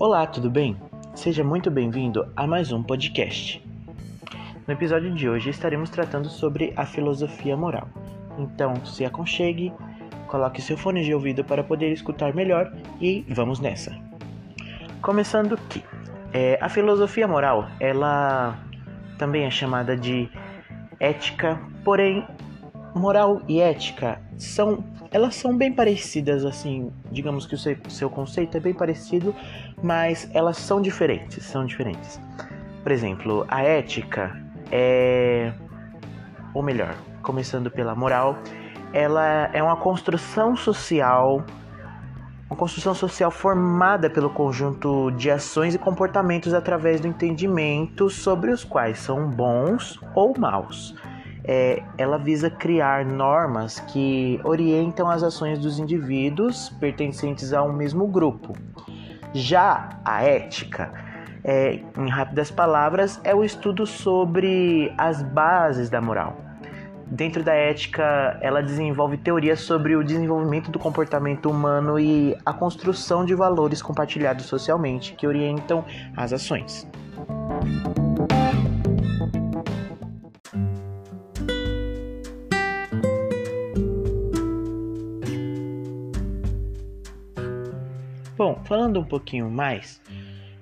Olá, tudo bem? Seja muito bem-vindo a mais um podcast. No episódio de hoje estaremos tratando sobre a filosofia moral. Então, se aconchegue, coloque seu fone de ouvido para poder escutar melhor e vamos nessa. Começando aqui, é, a filosofia moral, ela também é chamada de ética, porém moral e ética são elas são bem parecidas assim, digamos que o seu, seu conceito é bem parecido, mas elas são diferentes, são diferentes. Por exemplo, a ética é ou melhor, começando pela moral, ela é uma construção social uma construção social formada pelo conjunto de ações e comportamentos através do entendimento sobre os quais são bons ou maus. É, ela visa criar normas que orientam as ações dos indivíduos pertencentes a um mesmo grupo. Já a ética, é, em rápidas palavras, é o estudo sobre as bases da moral Dentro da ética, ela desenvolve teorias sobre o desenvolvimento do comportamento humano e a construção de valores compartilhados socialmente que orientam as ações. Falando um pouquinho mais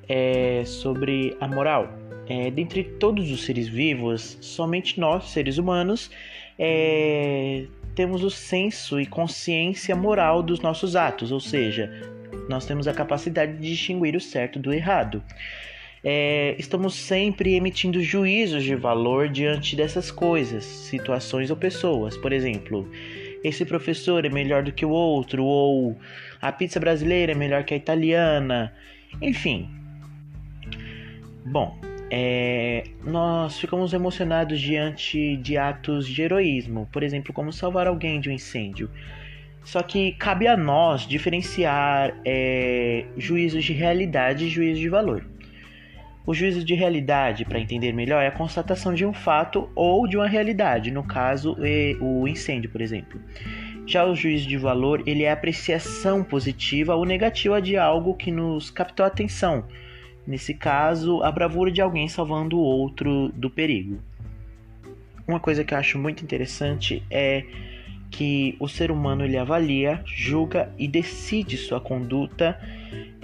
é, sobre a moral, é, dentre todos os seres vivos, somente nós, seres humanos, é, temos o senso e consciência moral dos nossos atos, ou seja, nós temos a capacidade de distinguir o certo do errado. É, estamos sempre emitindo juízos de valor diante dessas coisas, situações ou pessoas. Por exemplo, esse professor é melhor do que o outro, ou a pizza brasileira é melhor que a italiana, enfim. Bom, é, nós ficamos emocionados diante de atos de heroísmo, por exemplo, como salvar alguém de um incêndio. Só que cabe a nós diferenciar é, juízos de realidade e juízos de valor. O juízo de realidade, para entender melhor, é a constatação de um fato ou de uma realidade, no caso, o incêndio, por exemplo. Já o juízo de valor, ele é apreciação positiva ou negativa de algo que nos captou a atenção, Nesse caso, a bravura de alguém salvando o outro do perigo. Uma coisa que eu acho muito interessante é que o ser humano ele avalia, julga e decide sua conduta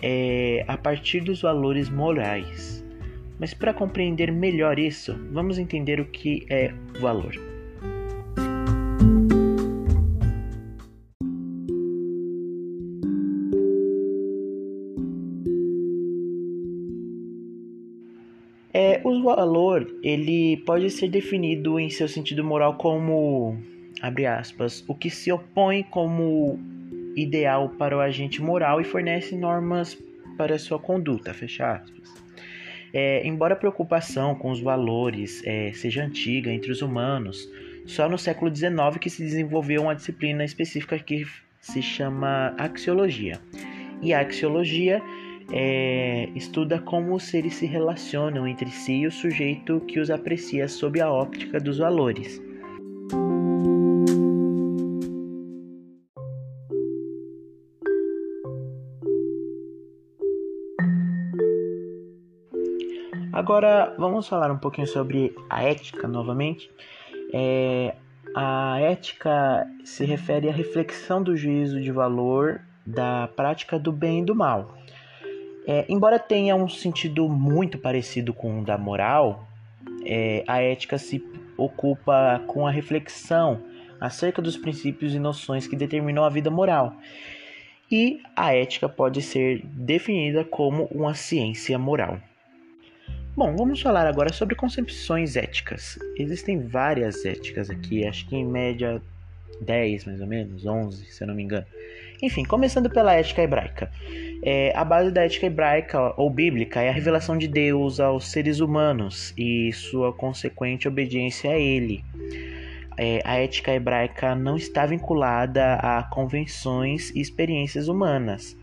é, a partir dos valores morais. Mas para compreender melhor isso, vamos entender o que é valor. Valor ele pode ser definido em seu sentido moral como, abre aspas, o que se opõe como ideal para o agente moral e fornece normas para sua conduta, fecha aspas. É, embora a preocupação com os valores é, seja antiga entre os humanos, só no século XIX que se desenvolveu uma disciplina específica que se chama axiologia. E a axiologia é, estuda como os seres se relacionam entre si e o sujeito que os aprecia sob a óptica dos valores. Agora vamos falar um pouquinho sobre a ética novamente. É, a ética se refere à reflexão do juízo de valor da prática do bem e do mal. É, embora tenha um sentido muito parecido com o da moral, é, a ética se ocupa com a reflexão acerca dos princípios e noções que determinam a vida moral. E a ética pode ser definida como uma ciência moral. Bom, vamos falar agora sobre concepções éticas. Existem várias éticas aqui, acho que em média 10 mais ou menos, 11, se eu não me engano. Enfim, começando pela ética hebraica. É, a base da ética hebraica ou bíblica é a revelação de Deus aos seres humanos e sua consequente obediência a Ele. É, a ética hebraica não está vinculada a convenções e experiências humanas,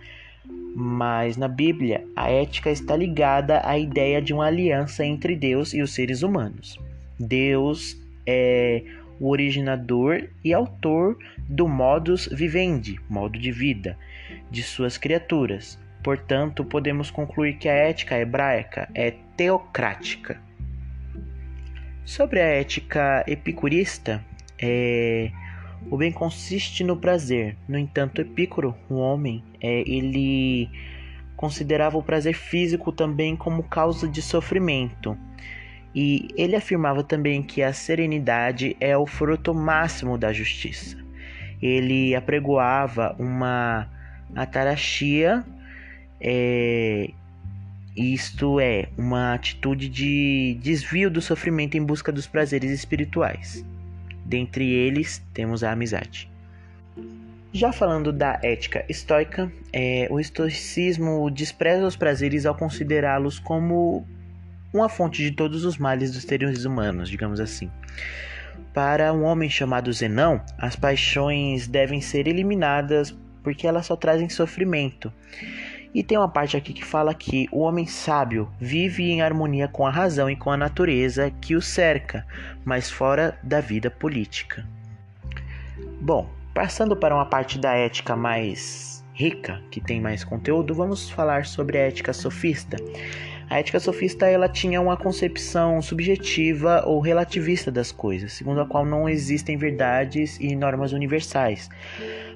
mas na Bíblia a ética está ligada à ideia de uma aliança entre Deus e os seres humanos. Deus é o originador e autor do modus vivendi, modo de vida, de suas criaturas. Portanto, podemos concluir que a ética hebraica é teocrática. Sobre a ética epicurista, é, o bem consiste no prazer. No entanto, Epicuro, o homem, é, ele considerava o prazer físico também como causa de sofrimento. E ele afirmava também que a serenidade é o fruto máximo da justiça. Ele apregoava uma ataraxia, é, isto é, uma atitude de desvio do sofrimento em busca dos prazeres espirituais. Dentre eles, temos a amizade. Já falando da ética estoica, é, o estoicismo despreza os prazeres ao considerá-los como uma fonte de todos os males dos seres humanos, digamos assim. Para um homem chamado Zenão, as paixões devem ser eliminadas porque elas só trazem sofrimento. E tem uma parte aqui que fala que o homem sábio vive em harmonia com a razão e com a natureza que o cerca, mas fora da vida política. Bom, passando para uma parte da ética mais rica, que tem mais conteúdo, vamos falar sobre a ética sofista. A ética sofista ela tinha uma concepção subjetiva ou relativista das coisas, segundo a qual não existem verdades e normas universais.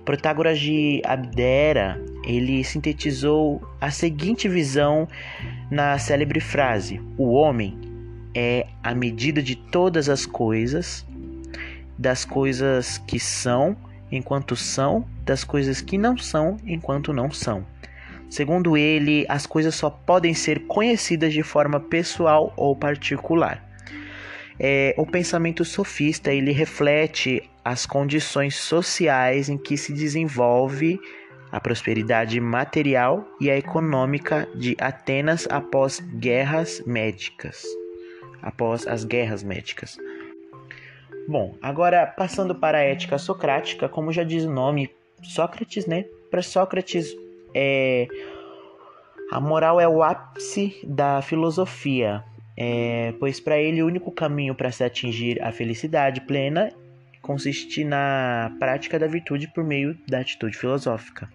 Protágoras de Abdera, ele sintetizou a seguinte visão na célebre frase: O homem é a medida de todas as coisas, das coisas que são enquanto são, das coisas que não são enquanto não são. Segundo ele, as coisas só podem ser conhecidas de forma pessoal ou particular. É, o pensamento sofista ele reflete as condições sociais em que se desenvolve a prosperidade material e a econômica de Atenas após guerras médicas, após as guerras médicas. Bom, agora passando para a ética socrática, como já diz o nome, Sócrates, né? Para Sócrates, é, a moral é o ápice da filosofia, é, pois para ele o único caminho para se atingir a felicidade plena consiste na prática da virtude por meio da atitude filosófica.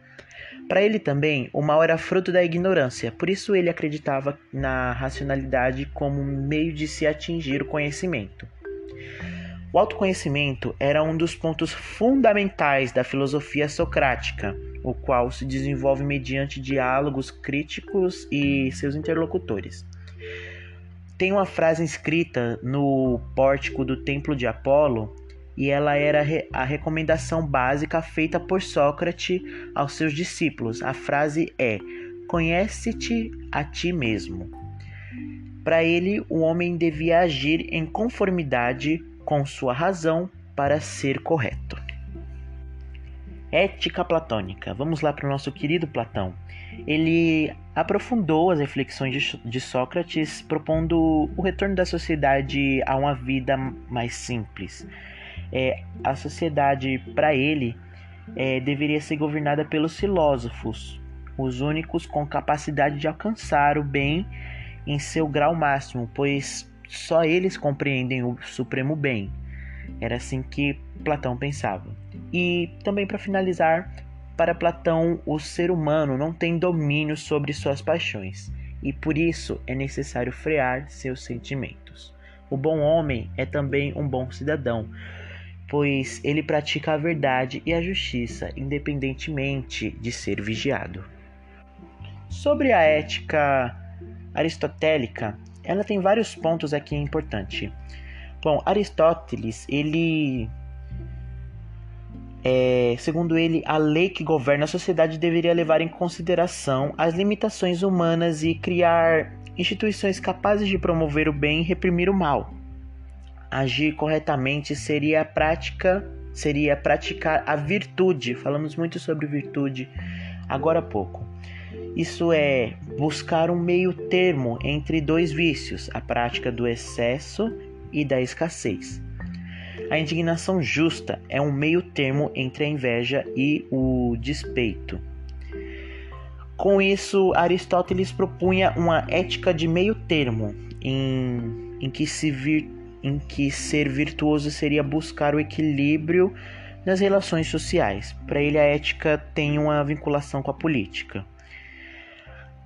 Para ele também, o mal era fruto da ignorância, por isso ele acreditava na racionalidade como meio de se atingir o conhecimento. O autoconhecimento era um dos pontos fundamentais da filosofia socrática, o qual se desenvolve mediante diálogos críticos e seus interlocutores. Tem uma frase escrita no pórtico do Templo de Apolo e ela era a recomendação básica feita por Sócrates aos seus discípulos. A frase é: Conhece-te a ti mesmo. Para ele, o homem devia agir em conformidade com sua razão para ser correto. Ética platônica. Vamos lá para o nosso querido Platão. Ele aprofundou as reflexões de, Sócrates, propondo o retorno da sociedade a uma vida mais simples. É, a sociedade, para ele, é, deveria ser governada pelos filósofos, os únicos com capacidade de alcançar o bem em seu grau máximo, pois só eles compreendem o supremo bem. Era assim que Platão pensava. E também para finalizar, para Platão, o ser humano não tem domínio sobre suas paixões e por isso é necessário frear seus sentimentos. O bom homem é também um bom cidadão, pois ele pratica a verdade e a justiça, independentemente de ser vigiado. Sobre a ética aristotélica, ela tem vários pontos aqui importantes. Bom, Aristóteles, ele é, segundo ele, a lei que governa a sociedade deveria levar em consideração as limitações humanas e criar instituições capazes de promover o bem e reprimir o mal. Agir corretamente seria a prática, seria praticar a virtude. Falamos muito sobre virtude agora há pouco. Isso é buscar um meio termo entre dois vícios, a prática do excesso e da escassez. A indignação justa é um meio termo entre a inveja e o despeito. Com isso, Aristóteles propunha uma ética de meio termo, em, em, que, se vir, em que ser virtuoso seria buscar o equilíbrio nas relações sociais. Para ele, a ética tem uma vinculação com a política.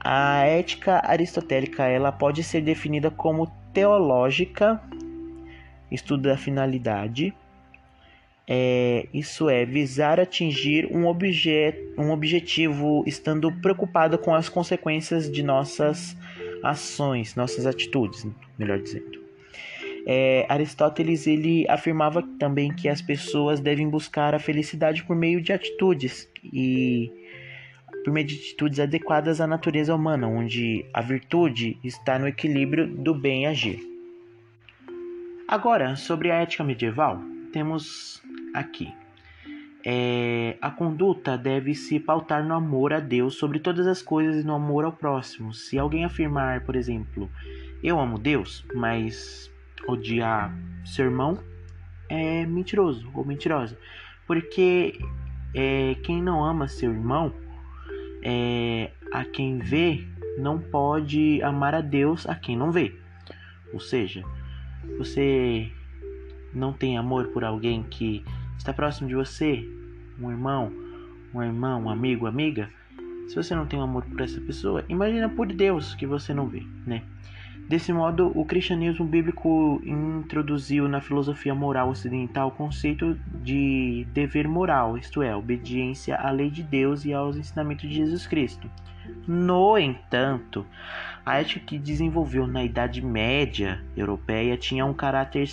A ética aristotélica ela pode ser definida como teológica, estudo da finalidade, é, isso é, visar atingir um, objet, um objetivo estando preocupado com as consequências de nossas ações, nossas atitudes, melhor dizendo. É, Aristóteles ele afirmava também que as pessoas devem buscar a felicidade por meio de atitudes e por meio de atitudes adequadas à natureza humana, onde a virtude está no equilíbrio do bem agir. Agora, sobre a ética medieval, temos aqui. É, a conduta deve se pautar no amor a Deus sobre todas as coisas e no amor ao próximo. Se alguém afirmar, por exemplo, eu amo Deus, mas odiar seu irmão, é mentiroso ou mentirosa. Porque é, quem não ama seu irmão, é, a quem vê, não pode amar a Deus a quem não vê. Ou seja, você não tem amor por alguém que está próximo de você, um irmão, um irmão, um amigo, amiga, se você não tem amor por essa pessoa, imagina por Deus que você não vê, né? Desse modo, o cristianismo bíblico introduziu na filosofia moral ocidental o conceito de dever moral, isto é, obediência à lei de Deus e aos ensinamentos de Jesus Cristo. No entanto, a ética que desenvolveu na Idade Média europeia tinha um caráter,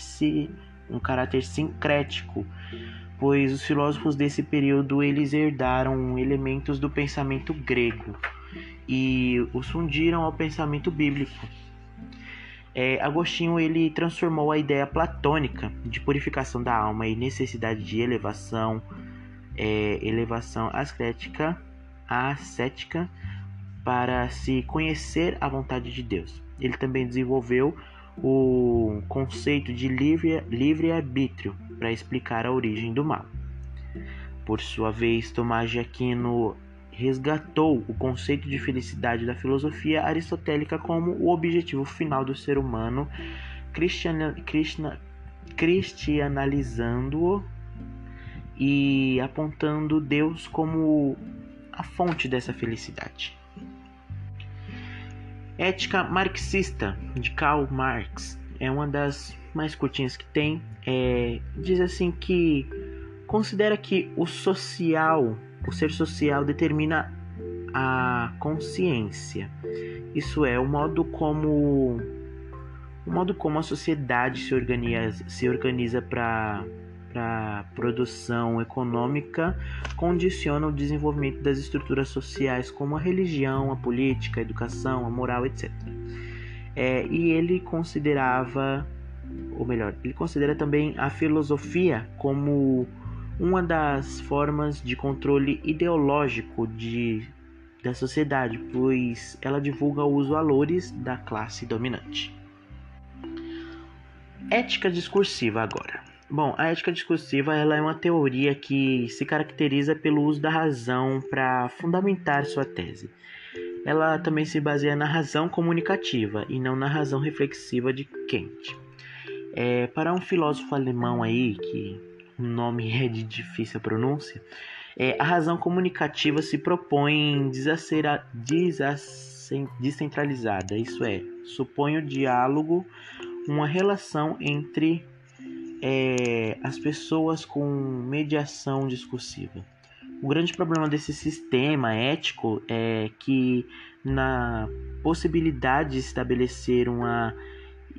um caráter sincrético, pois os filósofos desse período eles herdaram elementos do pensamento grego e os fundiram ao pensamento bíblico. É, Agostinho ele transformou a ideia platônica de purificação da alma e necessidade de elevação, é, elevação ascética, ascética para se conhecer a vontade de Deus. Ele também desenvolveu o conceito de livre, livre arbítrio para explicar a origem do mal. Por sua vez, Tomás de Aquino resgatou o conceito de felicidade da filosofia aristotélica como o objetivo final do ser humano, cristiana, cristianalizando-o e apontando Deus como a fonte dessa felicidade. Ética Marxista, de Karl Marx, é uma das mais curtinhas que tem, é, diz assim que considera que o social, o ser social determina a consciência. Isso é o modo como o modo como a sociedade se organiza se organiza para para produção econômica condiciona o desenvolvimento das estruturas sociais como a religião, a política, a educação, a moral, etc. É, e ele considerava ou melhor, ele considera também a filosofia como uma das formas de controle ideológico de, da sociedade, pois ela divulga os valores da classe dominante. Ética discursiva agora. Bom, a ética discursiva ela é uma teoria que se caracteriza pelo uso da razão para fundamentar sua tese. Ela também se baseia na razão comunicativa e não na razão reflexiva de Kant. É, para um filósofo alemão aí, que nome é de difícil pronúncia, é, a razão comunicativa se propõe desacera, descentralizada, isso é, supõe o diálogo, uma relação entre é, as pessoas com mediação discursiva. O grande problema desse sistema ético é que, na possibilidade de estabelecer uma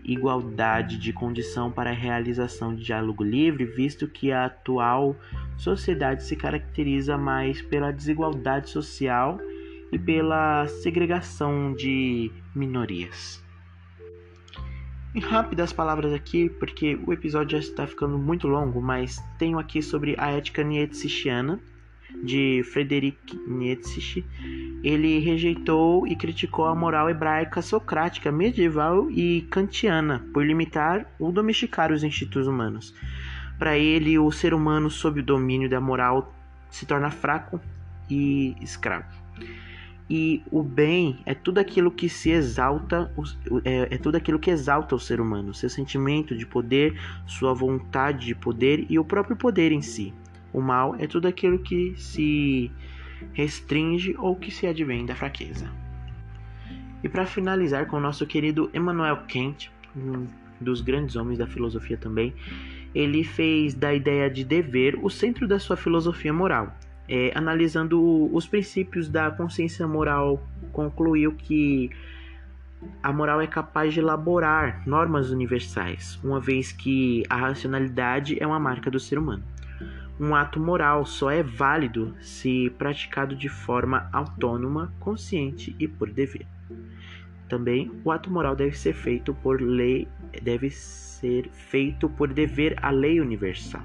igualdade de condição para a realização de diálogo livre, visto que a atual sociedade se caracteriza mais pela desigualdade social e pela segregação de minorias. E rápidas palavras aqui, porque o episódio já está ficando muito longo, mas tenho aqui sobre a ética nietzscheana, de Frederic Nietzsche, ele rejeitou e criticou a moral hebraica socrática medieval e kantiana por limitar ou domesticar os instintos humanos. Para ele, o ser humano sob o domínio da moral se torna fraco e escravo. E o bem é tudo aquilo que se exalta, é, é tudo aquilo que exalta o ser humano, seu sentimento de poder, sua vontade de poder e o próprio poder em si. O mal é tudo aquilo que se restringe ou que se advém da fraqueza. E para finalizar com o nosso querido Emmanuel Kant, um dos grandes homens da filosofia também, ele fez da ideia de dever o centro da sua filosofia moral. É, analisando os princípios da consciência moral, concluiu que a moral é capaz de elaborar normas universais, uma vez que a racionalidade é uma marca do ser humano. Um ato moral só é válido se praticado de forma autônoma, consciente e por dever. Também o ato moral deve ser feito por lei, deve ser feito por dever à lei universal.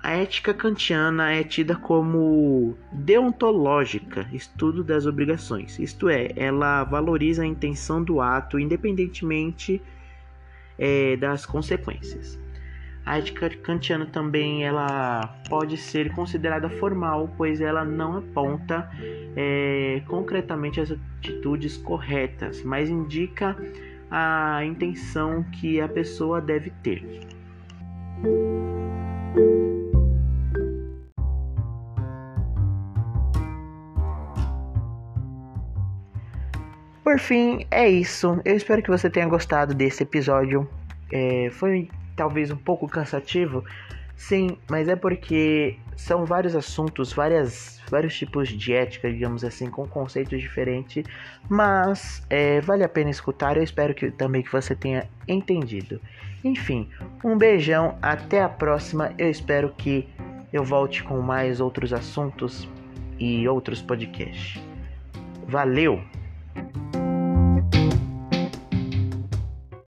A ética kantiana é tida como deontológica, estudo das obrigações, isto é, ela valoriza a intenção do ato independentemente é, das consequências. A ética kantiana também ela pode ser considerada formal, pois ela não aponta é, concretamente as atitudes corretas, mas indica a intenção que a pessoa deve ter. Por fim, é isso. Eu espero que você tenha gostado desse episódio. É, foi talvez um pouco cansativo, sim, mas é porque são vários assuntos, várias, vários tipos de ética, digamos assim, com conceitos diferentes, mas é, vale a pena escutar. Eu espero que também que você tenha entendido. Enfim, um beijão, até a próxima. Eu espero que eu volte com mais outros assuntos e outros podcasts. Valeu!